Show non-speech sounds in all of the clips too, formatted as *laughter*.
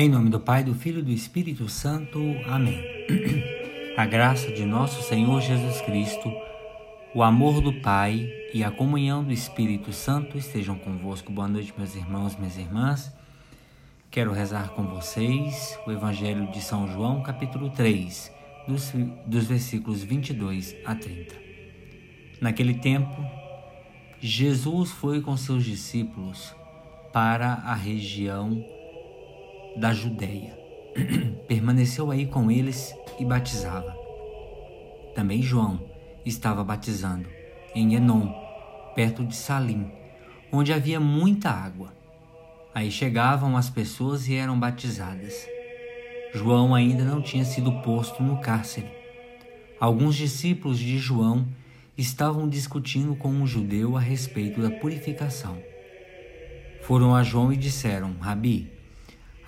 Em nome do Pai, do Filho e do Espírito Santo. Amém. A graça de nosso Senhor Jesus Cristo, o amor do Pai e a comunhão do Espírito Santo estejam convosco. Boa noite, meus irmãos, minhas irmãs. Quero rezar com vocês o Evangelho de São João, capítulo 3, dos, dos versículos 22 a 30. Naquele tempo, Jesus foi com seus discípulos para a região da Judéia. *clears throat* Permaneceu aí com eles e batizava. Também João estava batizando em Enom, perto de Salim, onde havia muita água. Aí chegavam as pessoas e eram batizadas. João ainda não tinha sido posto no cárcere. Alguns discípulos de João estavam discutindo com um judeu a respeito da purificação. Foram a João e disseram: Rabi,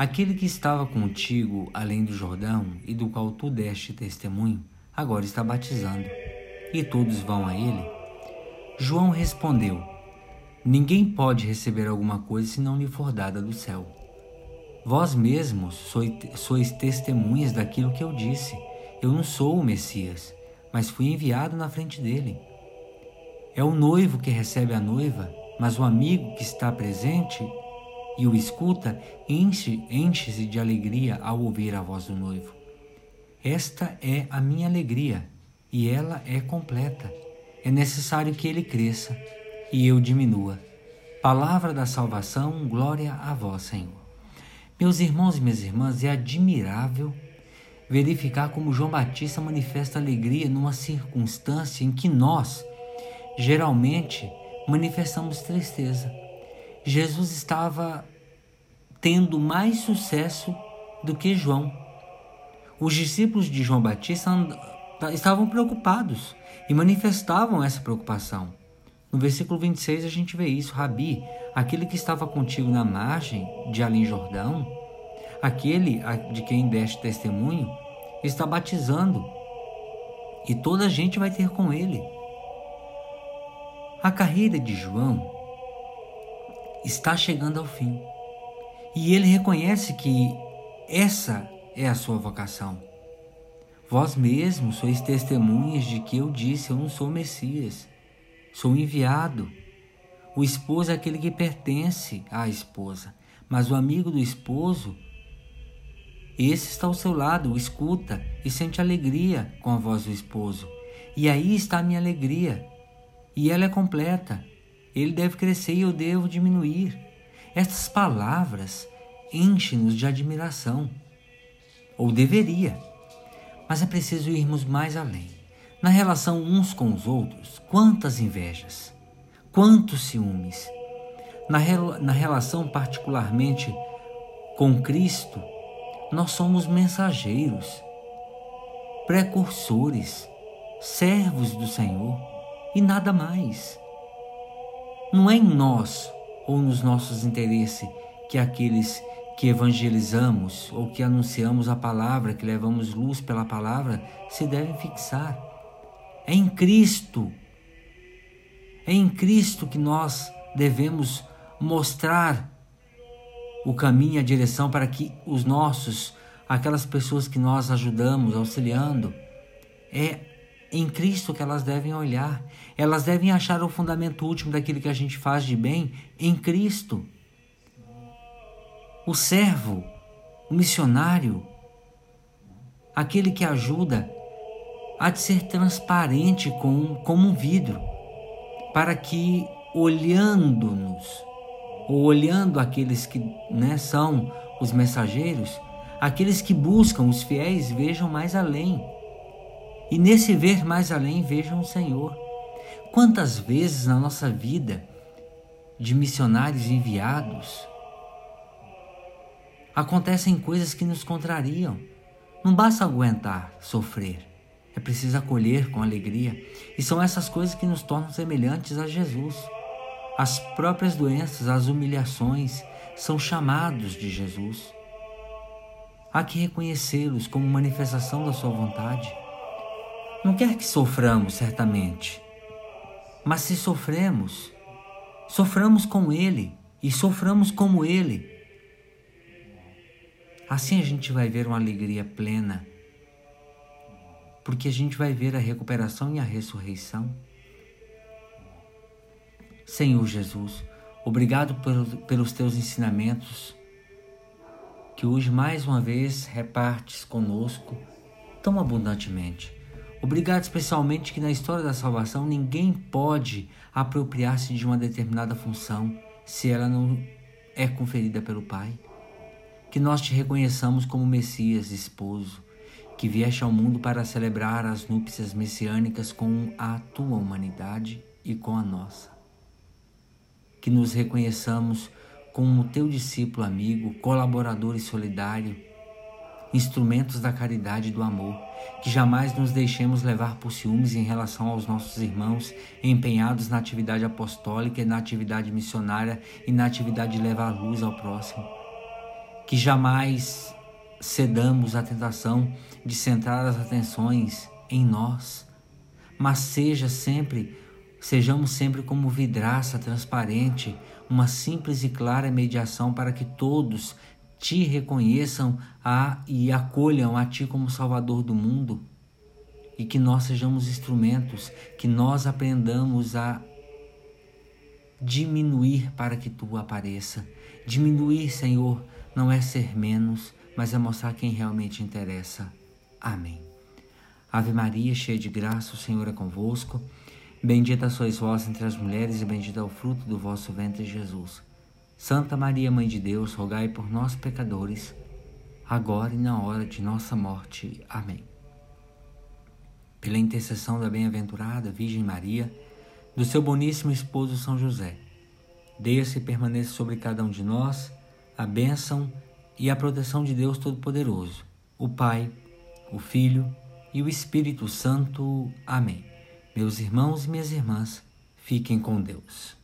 Aquele que estava contigo além do Jordão e do qual tu deste testemunho, agora está batizando, e todos vão a ele? João respondeu: Ninguém pode receber alguma coisa se não lhe for dada do céu. Vós mesmos sois, sois testemunhas daquilo que eu disse. Eu não sou o Messias, mas fui enviado na frente dele. É o noivo que recebe a noiva, mas o amigo que está presente e o escuta, enche-se enche de alegria ao ouvir a voz do noivo. Esta é a minha alegria, e ela é completa. É necessário que ele cresça e eu diminua. Palavra da salvação, glória a vós, Senhor. Meus irmãos e minhas irmãs, é admirável verificar como João Batista manifesta alegria numa circunstância em que nós, geralmente, manifestamos tristeza. Jesus estava tendo mais sucesso do que João. Os discípulos de João Batista estavam preocupados e manifestavam essa preocupação. No versículo 26 a gente vê isso: Rabi, aquele que estava contigo na margem de Alim Jordão, aquele de quem deste testemunho, está batizando e toda a gente vai ter com ele. A carreira de João está chegando ao fim. E ele reconhece que essa é a sua vocação. Vós mesmos sois testemunhas de que eu disse: Eu não sou Messias, sou enviado. O esposo é aquele que pertence à esposa, mas o amigo do esposo, esse está ao seu lado, o escuta e sente alegria com a voz do esposo. E aí está a minha alegria, e ela é completa. Ele deve crescer e eu devo diminuir. Estas palavras enchem-nos de admiração, ou deveria, mas é preciso irmos mais além. Na relação uns com os outros, quantas invejas, quantos ciúmes. Na, rel na relação, particularmente com Cristo, nós somos mensageiros, precursores, servos do Senhor e nada mais. Não é em nós ou nos nossos interesses que aqueles que evangelizamos ou que anunciamos a palavra, que levamos luz pela palavra, se devem fixar. É em Cristo. É em Cristo que nós devemos mostrar o caminho e a direção para que os nossos, aquelas pessoas que nós ajudamos, auxiliando, é em Cristo que elas devem olhar. Elas devem achar o fundamento último daquilo que a gente faz de bem em Cristo. O servo, o missionário, aquele que ajuda, há de ser transparente com, como um vidro, para que olhando-nos, ou olhando aqueles que né, são os mensageiros, aqueles que buscam os fiéis vejam mais além e nesse ver mais além, vejam o Senhor. Quantas vezes na nossa vida de missionários enviados acontecem coisas que nos contrariam. Não basta aguentar, sofrer. É preciso acolher com alegria. E são essas coisas que nos tornam semelhantes a Jesus. As próprias doenças, as humilhações, são chamados de Jesus. Há que reconhecê-los como manifestação da Sua vontade. Não quer que soframos, certamente, mas se sofremos, soframos com Ele e soframos como Ele. Assim a gente vai ver uma alegria plena, porque a gente vai ver a recuperação e a ressurreição. Senhor Jesus, obrigado pelos teus ensinamentos, que hoje mais uma vez repartes conosco tão abundantemente. Obrigado especialmente que na história da salvação ninguém pode apropriar-se de uma determinada função se ela não é conferida pelo Pai. Que nós te reconheçamos como Messias, esposo, que vieste ao mundo para celebrar as núpcias messiânicas com a tua humanidade e com a nossa. Que nos reconheçamos como teu discípulo amigo, colaborador e solidário instrumentos da caridade e do amor, que jamais nos deixemos levar por ciúmes em relação aos nossos irmãos empenhados na atividade apostólica e na atividade missionária e na atividade de levar luz ao próximo. Que jamais cedamos à tentação de centrar as atenções em nós, mas seja sempre, sejamos sempre como vidraça transparente, uma simples e clara mediação para que todos te reconheçam a, e acolham a Ti como Salvador do mundo e que nós sejamos instrumentos, que nós aprendamos a diminuir para que Tu apareça. Diminuir, Senhor, não é ser menos, mas é mostrar quem realmente interessa. Amém. Ave Maria, cheia de graça, o Senhor é convosco. Bendita sois vós entre as mulheres, e bendito é o fruto do vosso ventre, Jesus. Santa Maria, Mãe de Deus, rogai por nós, pecadores, agora e na hora de nossa morte. Amém. Pela intercessão da bem-aventurada Virgem Maria, do seu boníssimo esposo São José, desça e permaneça sobre cada um de nós a bênção e a proteção de Deus Todo-Poderoso, o Pai, o Filho e o Espírito Santo. Amém. Meus irmãos e minhas irmãs, fiquem com Deus.